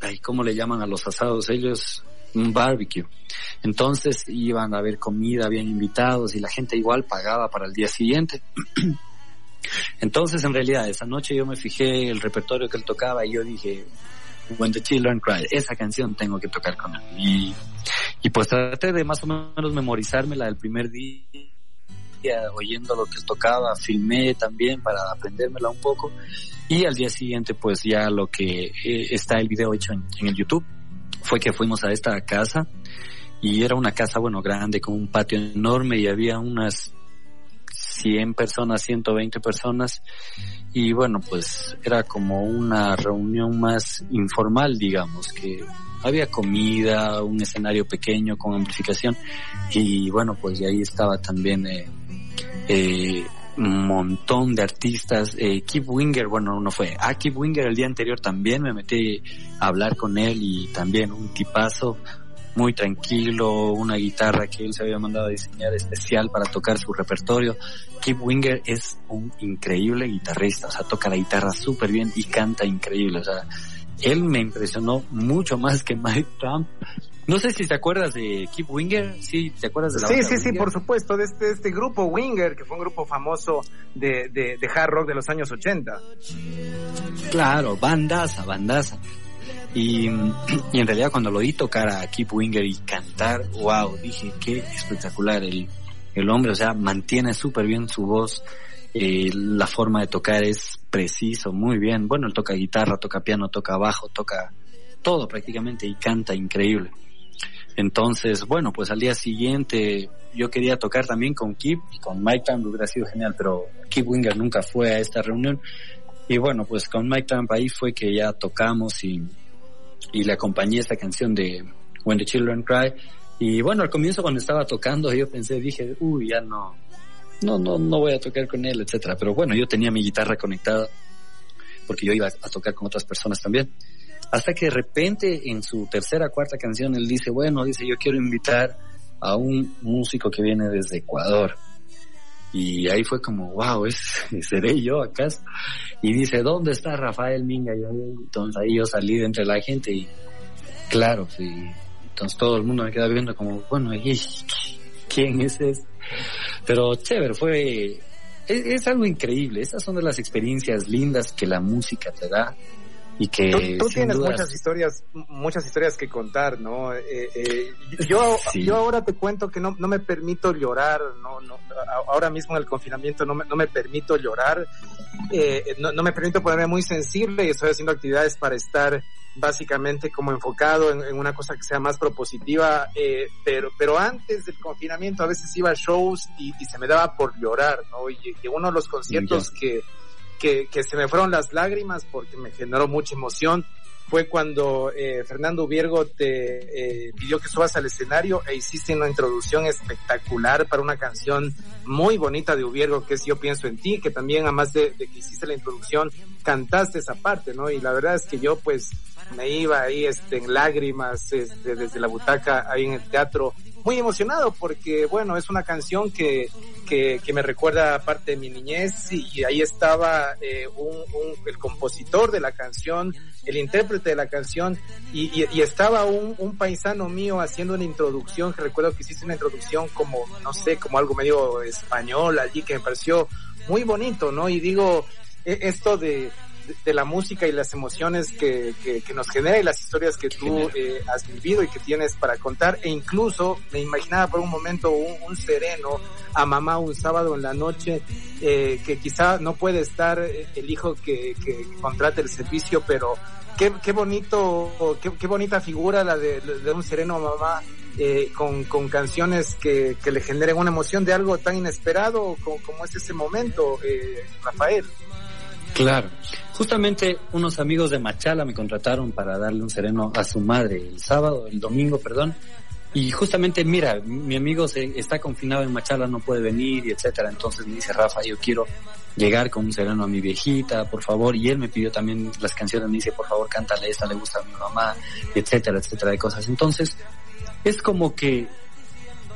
ay, ¿cómo le llaman a los asados ellos? Un barbecue. Entonces iban a haber comida, habían invitados y la gente igual pagaba para el día siguiente. Entonces, en realidad, esa noche yo me fijé el repertorio que él tocaba y yo dije, When the Children Cry, esa canción tengo que tocar con él. Y, pues traté de más o menos memorizarme la del primer día, oyendo lo que él tocaba, filmé también para aprendérmela un poco. Y al día siguiente, pues ya lo que eh, está el video hecho en el YouTube, fue que fuimos a esta casa y era una casa, bueno, grande, con un patio enorme y había unas 100 personas, 120 personas. Y bueno, pues era como una reunión más informal, digamos, que había comida, un escenario pequeño con amplificación. Y bueno, pues ahí estaba también eh, eh, montón de artistas. Eh, Keith Winger, bueno, no fue. A Keith Winger el día anterior también me metí a hablar con él y también un tipazo, muy tranquilo, una guitarra que él se había mandado a diseñar especial para tocar su repertorio. Keith Winger es un increíble guitarrista, o sea, toca la guitarra súper bien y canta increíble, o sea, él me impresionó mucho más que Mike Trump. No sé si te acuerdas de Keith Winger, sí, ¿te acuerdas de la Sí, banda sí, sí, por supuesto, de este, este grupo Winger, que fue un grupo famoso de, de, de hard rock de los años 80. Claro, bandaza, bandaza. Y, y en realidad cuando lo oí tocar a Keith Winger y cantar, wow, dije, qué espectacular el, el hombre, o sea, mantiene súper bien su voz, eh, la forma de tocar es preciso, muy bien. Bueno, él toca guitarra, toca piano, toca bajo, toca todo prácticamente y canta increíble. Entonces, bueno, pues al día siguiente yo quería tocar también con Kip y con Mike Trump hubiera sido genial, pero Kip Winger nunca fue a esta reunión. Y bueno, pues con Mike Trump ahí fue que ya tocamos y, y le acompañé esta canción de When the Children Cry. Y bueno, al comienzo cuando estaba tocando yo pensé, dije, uy, ya no, no, no, no voy a tocar con él, etcétera. Pero bueno, yo tenía mi guitarra conectada porque yo iba a tocar con otras personas también. Hasta que de repente en su tercera, cuarta canción él dice, bueno, dice, yo quiero invitar a un músico que viene desde Ecuador. Y ahí fue como, wow, es, seré yo acaso. Y dice, ¿dónde está Rafael Minga? Y yo, entonces ahí yo salí de entre la gente y claro, sí. Entonces todo el mundo me queda viendo como, bueno, ¿y ¿quién es ese? Pero chévere, fue, es, es algo increíble. Estas son de las experiencias lindas que la música te da y que Tú, tienes dudas- muchas historias, muchas historias que contar, ¿no? Eh, eh, yo, Sí. yo ahora te cuento que no, no me permito llorar, no, no, ahora mismo en el confinamiento no me, no me permito llorar, eh, no, no me permito ponerme muy sensible y estoy haciendo actividades para estar básicamente como enfocado en, en una cosa que sea más propositiva, eh, pero, pero antes del confinamiento a veces iba a shows y, y se me daba por llorar, ¿no? Y, y uno de los conciertos que, que, que se me fueron las lágrimas porque me generó mucha emoción fue cuando eh, Fernando Viergo te eh, pidió que subas al escenario e hiciste una introducción espectacular para una canción muy bonita de Ubiergo que es Yo pienso en ti, que también además de, de que hiciste la introducción cantaste esa parte, ¿no? Y la verdad es que yo pues me iba ahí este, en lágrimas este, desde la butaca ahí en el teatro muy emocionado porque bueno es una canción que, que, que me recuerda parte de mi niñez y, y ahí estaba eh, un, un- el compositor de la canción el intérprete de la canción y, y, y estaba un, un paisano mío haciendo una introducción que recuerdo que hiciste una introducción como no sé como algo medio español allí que me pareció muy bonito no y digo e- esto de de- de la música y las emociones que, que, que nos genera y las historias que tú eh, has vivido y que tienes para contar. E incluso me imaginaba por un momento un, un sereno a mamá un sábado en la noche eh, que quizá no puede estar el hijo que, que contrate el servicio pero qué, qué bonito qué, qué bonita figura la de, de un sereno a mamá eh, con, con canciones que, que le generen una emoción de algo tan inesperado como, como es ese momento eh, Rafael Claro. Justamente unos amigos de Machala me contrataron para darle un sereno a su madre el sábado, el domingo, perdón. Y justamente, mira, mi amigo se, está confinado en Machala, no puede venir y etcétera. Entonces me dice, Rafa, yo quiero llegar con un sereno a mi viejita, por favor. Y él me pidió también las canciones, me dice, por favor, cántale esta, le gusta a mi mamá, etcétera, etcétera, de cosas. Entonces, es como que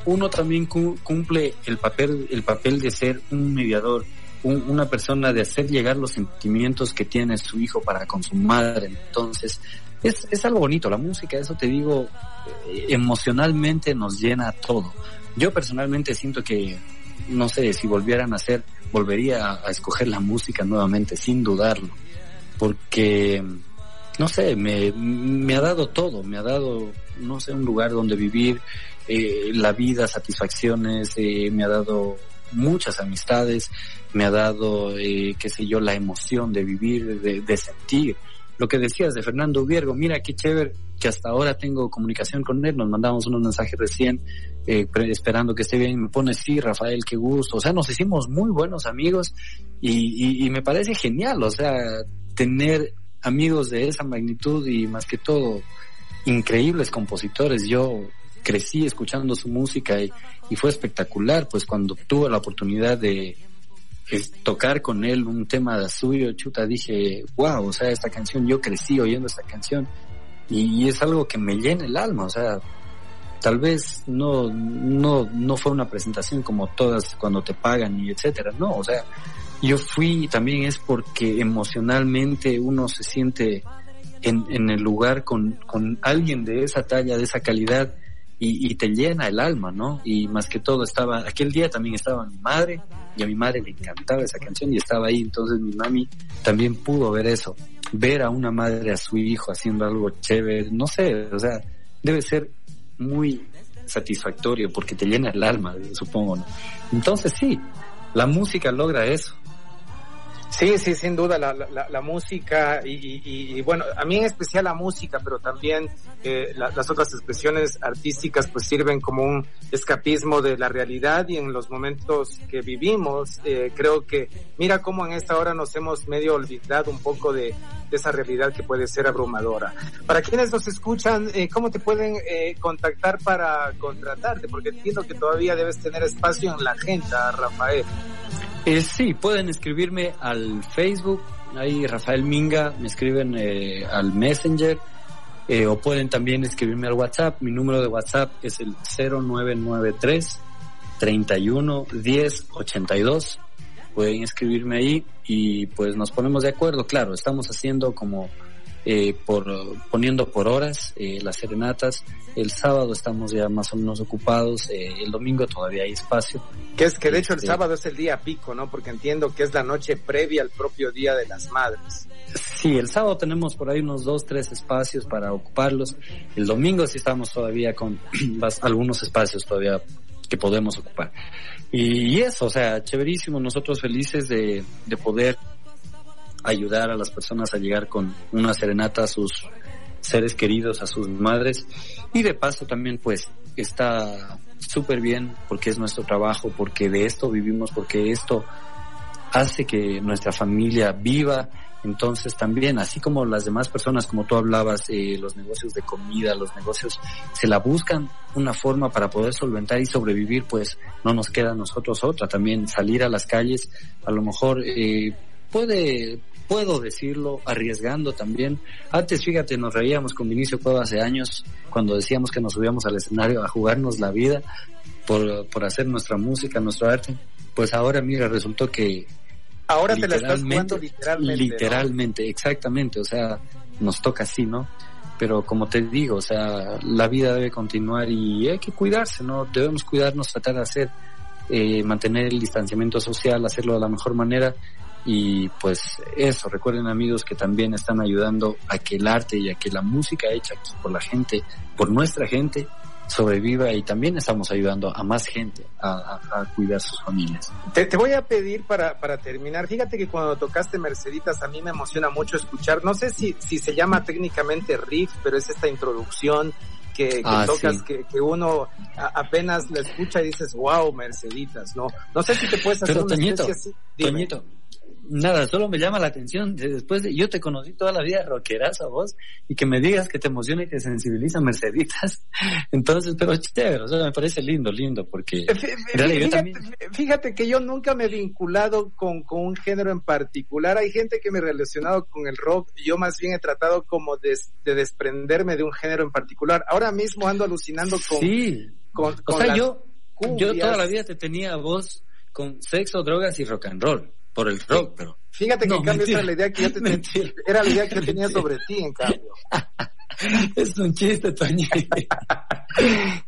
uno también cumple el papel, el papel de ser un mediador, una persona de hacer llegar los sentimientos que tiene su hijo para con su madre. Entonces, es, es algo bonito, la música, eso te digo, eh, emocionalmente nos llena todo. Yo personalmente siento que, no sé, si volvieran a hacer, volvería a, escoger la música nuevamente, sin dudarlo, porque, no sé, me, me ha dado todo, me ha dado, no sé, un lugar donde vivir, eh, la vida, satisfacciones, eh, me ha dado muchas amistades, me ha dado, eh, qué sé yo, la emoción de vivir, de, de, sentir. Lo que decías de Fernando Viergo, mira qué chévere que hasta ahora tengo comunicación con él, nos mandamos unos mensajes recién, eh, esperando que esté bien, me pone, sí, Rafael, qué gusto, o sea, nos hicimos muy buenos amigos y, y, y me parece genial, o sea, tener amigos de esa magnitud y más que todo, increíbles compositores. Yo crecí escuchando su música y, y fue espectacular, pues cuando tuve la oportunidad de tocar con él un tema suyo, chuta, dije, wow, o sea, esta canción, yo crecí oyendo esta canción y, es algo que me llena el alma, o sea, tal vez no, no, no fue una presentación como todas cuando te pagan y etcétera, no, o sea, yo fui también es porque emocionalmente uno se siente en, en el lugar con, con alguien de esa talla, de esa calidad, y, te llena el alma, ¿no? Y más que todo estaba, aquel día también estaba mi madre y a mi madre le encantaba esa canción y estaba ahí, entonces mi mami también pudo ver eso, ver a una madre a su hijo haciendo algo chévere, no sé, o sea, debe ser muy satisfactorio porque te llena el alma, supongo, ¿no? Entonces sí, la música logra eso. Sí, sí, sin duda, la, la, la música y, y, y, bueno, a mí en especial la música, pero también eh, la, las otras expresiones artísticas pues sirven como un escapismo de la realidad y en los momentos que vivimos, eh, creo que mira cómo en esta hora nos hemos medio olvidado un poco de, de esa realidad que puede ser abrumadora. Para quienes nos escuchan, eh, ¿cómo te pueden eh, contactar para contratarte? Porque entiendo que todavía debes tener espacio en la agenda, Rafael. Eh, sí, pueden escribirme al Facebook, ahí Rafael Minga, me escriben eh, al Messenger, eh, o pueden también escribirme al WhatsApp. Mi número de WhatsApp es el 0993 31 10 82. Pueden escribirme ahí y pues nos ponemos de acuerdo. Claro, estamos haciendo como eh, por poniendo por horas eh, las serenatas. El sábado estamos ya más o menos ocupados, eh, el domingo todavía hay espacio. Que es que de hecho el este, sábado es el día pico, ¿no? Porque entiendo que es la noche previa al propio Día de las Madres. Sí, el sábado tenemos por ahí unos dos, tres espacios para ocuparlos. El domingo sí estamos todavía con algunos espacios todavía que podemos ocupar. Y, y eso, o sea, chéverísimo, nosotros felices de, de poder ayudar a las personas a llegar con una serenata a sus seres queridos, a sus madres. Y de paso también pues está súper bien porque es nuestro trabajo, porque de esto vivimos, porque esto hace que nuestra familia viva. Entonces también, así como las demás personas, como tú hablabas, eh, los negocios de comida, los negocios, se la buscan una forma para poder solventar y sobrevivir, pues no nos queda a nosotros otra. También salir a las calles, a lo mejor eh, puede puedo decirlo, arriesgando también. Antes, fíjate, nos reíamos con Vinicio Cueva hace años cuando decíamos que nos subíamos al escenario a jugarnos la vida por, por hacer nuestra música, nuestro arte. Pues ahora, mira, resultó que... Ahora te la estás jugando literalmente. Literalmente, ¿no? exactamente, o sea, nos toca así, ¿no? Pero como te digo, o sea, la vida debe continuar y hay que cuidarse, ¿no? Debemos cuidarnos, tratar de hacer, eh, mantener el distanciamiento social, hacerlo de la mejor manera y pues eso, recuerden amigos que también están ayudando a que el arte y a que la música hecha por la gente, por nuestra gente, sobreviva y también estamos ayudando a más gente a, a, a cuidar sus familias. Te, te, voy a pedir para, para terminar, fíjate que cuando tocaste Merceditas a mí me emociona mucho escuchar, no sé si, si se llama técnicamente riff, pero es esta introducción que, que ah, tocas, sí. que, que, uno a, apenas la escucha y dices, wow, Merceditas, ¿no? No sé si te puedes hacer pero, una Toñito, especie así. Toñito, nada, solo me llama la atención después de yo te conocí toda la vida rockerazo vos y que me digas que te emociona y te sensibiliza Merceditas. Entonces, pero chévere, o sea, me parece lindo, lindo porque fíjate, también... fíjate, que yo nunca me he vinculado con, con un género en particular. Hay gente que me ha relacionado con el rock. Yo más bien he tratado como de, de desprenderme de un género en particular. Ahora mismo ando alucinando con, sí. con, con o sea, yo cumbias. Yo toda la vida te tenía a vos con sexo, drogas y rock and roll, por el rock, pero... Fíjate que No, en cambio esa era la idea que yo te Mentira. era la idea que yo tenía sobre ti, en cambio. es un chiste, Toñi.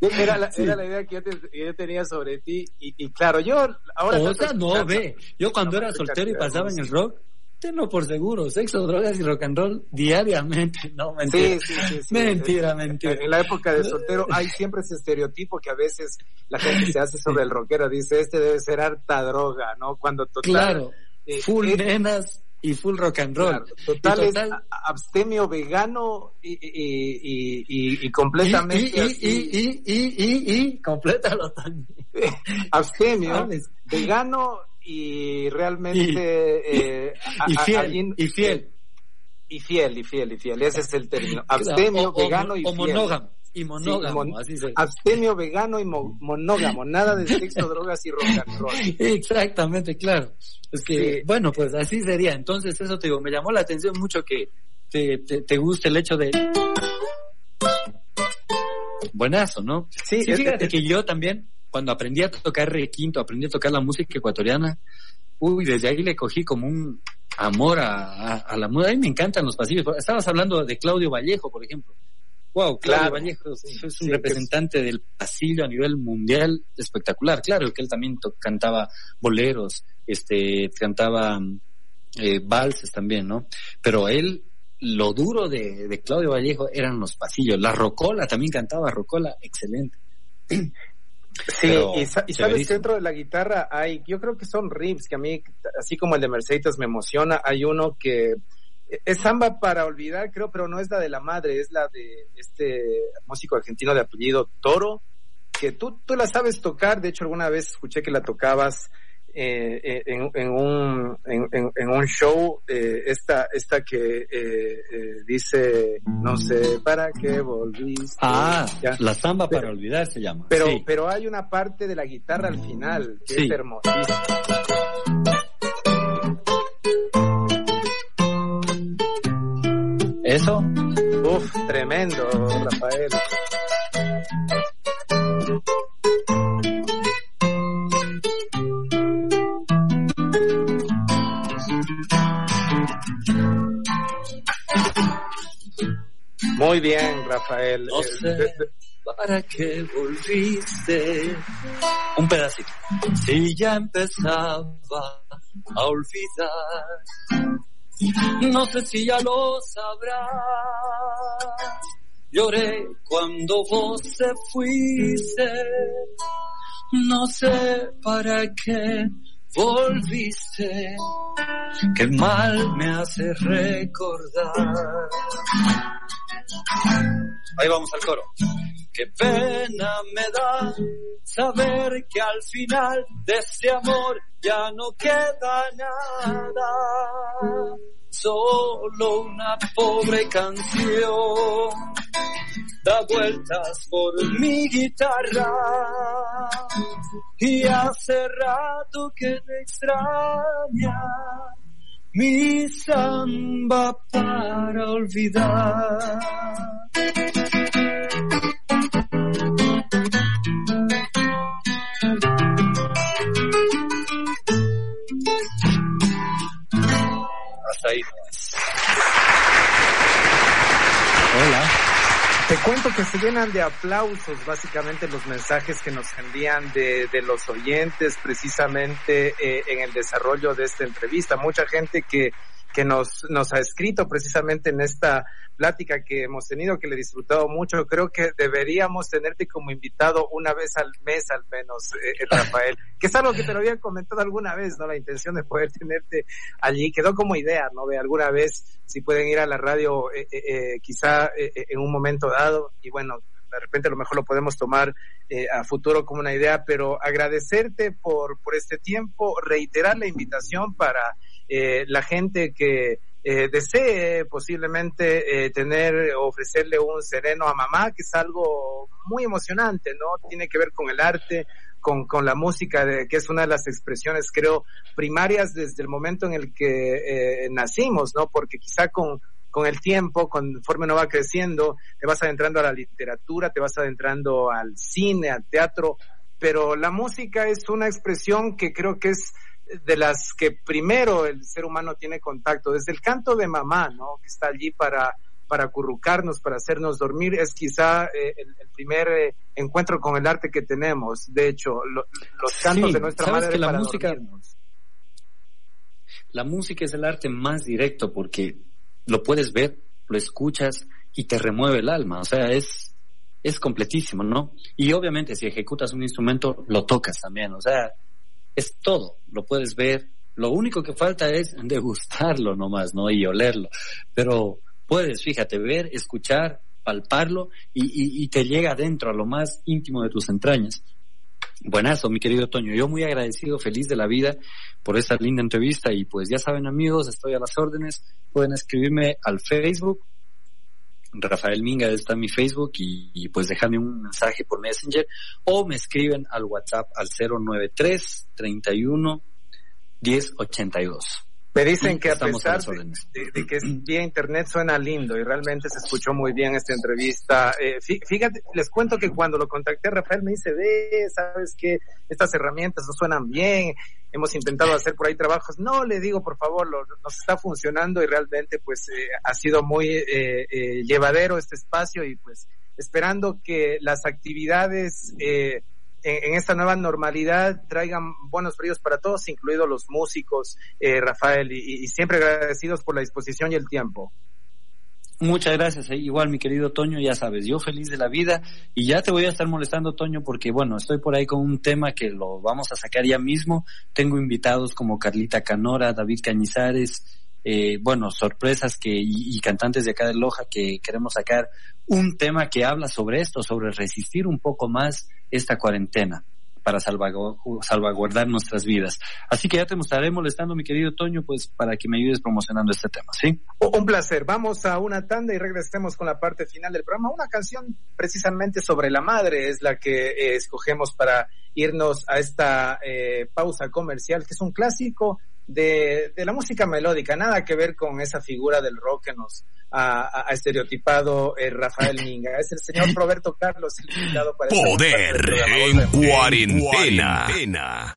Era la, era la idea que yo, te- que yo tenía sobre ti y, y claro, yo ahora... o sea, no, ve, yo cuando era soltero y pasaba en el rock, tenlo por seguro, sexo, drogas y rock and roll diariamente, no, mentira. Sí, sí, sí. Mentira, mentira. En la época de soltero hay siempre ese estereotipo que a veces la gente se hace sobre el rockero. Dice, este debe ser harta droga, ¿no? Cuando total... Claro, eh, full nenas y full rock and roll. claro, total, Y es abstemio vegano y, y, y, completamente y, y, así, y, y, y, y, y, complétalo también. abstemio, ¿Sabes? vegano y realmente... eh, Y a- fiel, alguien- y fiel. Y fiel, y fiel, y fiel. Ese es el término. Abstemio, O- vegano y o fiel. monógamo. Y monógamo, mon- así se Abstemio, vegano y mo- monógamo. Nada de sexo, drogas y rock and roll. Exactamente, claro. Es que, Sí. bueno, pues así sería. Entonces, eso te digo, me llamó la atención mucho que te, te, te guste el hecho de... Buenazo, ¿no? Sí, Sí, es- fíjate es- que yo también, cuando aprendí a tocar requinto, aprendí a tocar la música ecuatoriana, uy, desde ahí le cogí como un amor a, a, a la música. A mí me encantan los pasillos. Estabas hablando de Claudio Vallejo, por ejemplo. Wow, Claudio Claro. Vallejo es, un Sí, representante del pasillo a nivel mundial espectacular. Claro que él también cantaba boleros, este, cantaba eh, valses también, ¿no? Pero él, lo duro de, de Claudio Vallejo eran los pasillos. La rocola también cantaba rocola, excelente. Sí, Pero y, sa- y sabes dentro de la guitarra hay, yo creo que son riffs que a mí, así como el de Mercedes me emociona, hay uno que es samba para olvidar, creo, pero no es la de la madre, es la de este músico argentino de apellido Toro, que tú, tú la sabes tocar, de hecho alguna vez escuché que la tocabas eh, eh, en, en un, en, en- un show, eh, esta, esta que eh, eh, dice, no sé, ¿para qué volviste? Ah, Ya. la samba Pero- para olvidar se llama. Pero, Sí. pero hay una parte de la guitarra al final que Sí. es hermosísima. Eso, Uf, tremendo, Rafael. Muy bien, Rafael. No Eh, sé. de- de- ¿para qué volviste? Un pedacito. Si ya empezaba a olvidar, no sé si ya lo sabrás. Lloré cuando vos te fuiste, no sé para qué volviste. Qué mal me hace recordar. Ahí vamos al coro. Qué pena me da saber que al final de este amor ya no queda nada. Solo una pobre canción da vueltas por mi guitarra y hace rato que te extraña mi samba para olvidar. Hasta ahí nomás. Hola. Te cuento que se llenan de aplausos básicamente los mensajes que nos envían de, de los oyentes precisamente eh, en el desarrollo de esta entrevista. Mucha gente que, que nos, nos ha escrito precisamente en esta plática que hemos tenido, que le he disfrutado mucho. Creo que deberíamos tenerte como invitado una vez al mes al menos, eh, eh, Rafael, que es algo que te lo había comentado alguna vez, ¿no? La intención de poder tenerte allí. Quedó como idea, ¿no? De alguna vez si pueden ir a la radio eh, eh, eh, quizá eh, en un momento dado y bueno, de repente a lo mejor lo podemos tomar eh, a futuro como una idea, pero agradecerte por, por este tiempo, reiterar la invitación para eh, la gente que eh, desee posiblemente eh, tener, ofrecerle un sereno a mamá, que es algo muy emocionante, ¿no? Tiene que ver con el arte, con, con la música, de, que es una de las expresiones, creo, primarias desde el momento en el que eh, nacimos, ¿no? Porque quizá con, con el tiempo, conforme uno va creciendo, te vas adentrando a la literatura, te vas adentrando al cine, al teatro, pero la música es una expresión que creo que es de las que primero el ser humano tiene contacto, desde el canto de mamá, ¿no? Que está allí para, para acurrucarnos, para hacernos dormir, es quizá eh, el, primer eh, encuentro con el arte que tenemos. De hecho, los cantos de nuestra madre que la para música, La música es el arte más directo porque lo puedes ver, lo escuchas y te remueve el alma. O sea, es, es completísimo, ¿no? Y obviamente si ejecutas un instrumento, lo tocas también. O sea, es todo, lo puedes ver. Lo único que falta es degustarlo nomás, ¿no? Y olerlo. Pero puedes, fíjate, ver, escuchar, palparlo y, y, te llega adentro a lo más íntimo de tus entrañas. Buenazo, mi querido Toño. Yo muy agradecido, feliz de la vida por esta linda entrevista y pues ya saben amigos, estoy a las órdenes. Pueden escribirme al Facebook Rafael Minga está en mi Facebook y, pues déjame un mensaje por Messenger o me escriben al WhatsApp al 093 31 1082. Me dicen que a pesar de, que vía internet suena lindo y realmente se escuchó muy bien esta entrevista. Eh, fíjate, les cuento que cuando lo contacté Rafael me dice, ve, sabes que estas herramientas no suenan bien, hemos intentado hacer por ahí trabajos. No, le digo, por favor, lo, nos está funcionando y realmente pues eh, ha sido muy eh, llevadero este espacio y pues esperando que las actividades eh, en, esta nueva normalidad traigan buenos fríos para todos, incluidos los músicos, eh, Rafael, y, siempre agradecidos por la disposición y el tiempo. Muchas gracias. Eh. Igual, mi querido Toño, ya sabes, yo feliz de la vida y ya te voy a estar molestando, Toño, porque bueno, estoy por ahí con un tema que lo vamos a sacar ya mismo. Tengo invitados como Carlita Canora, David Cañizares, eh, bueno, sorpresas que y, cantantes de acá de Loja que queremos sacar un tema que habla sobre esto, sobre resistir un poco más esta cuarentena para salvaguardar nuestras vidas. Así que ya te estaré molestando, mi querido Toño, pues para que me ayudes promocionando este tema, ¿sí? Un placer. Vamos a una tanda y regresemos con la parte final del programa. Una canción precisamente sobre la madre es la que eh, escogemos para irnos a esta eh, pausa comercial, que es un clásico de, de, la música melódica, nada que ver con esa figura del rock que nos ha, estereotipado eh, Rafael Minga. Es el señor Roberto Carlos, el invitado para Poder en cuarentena.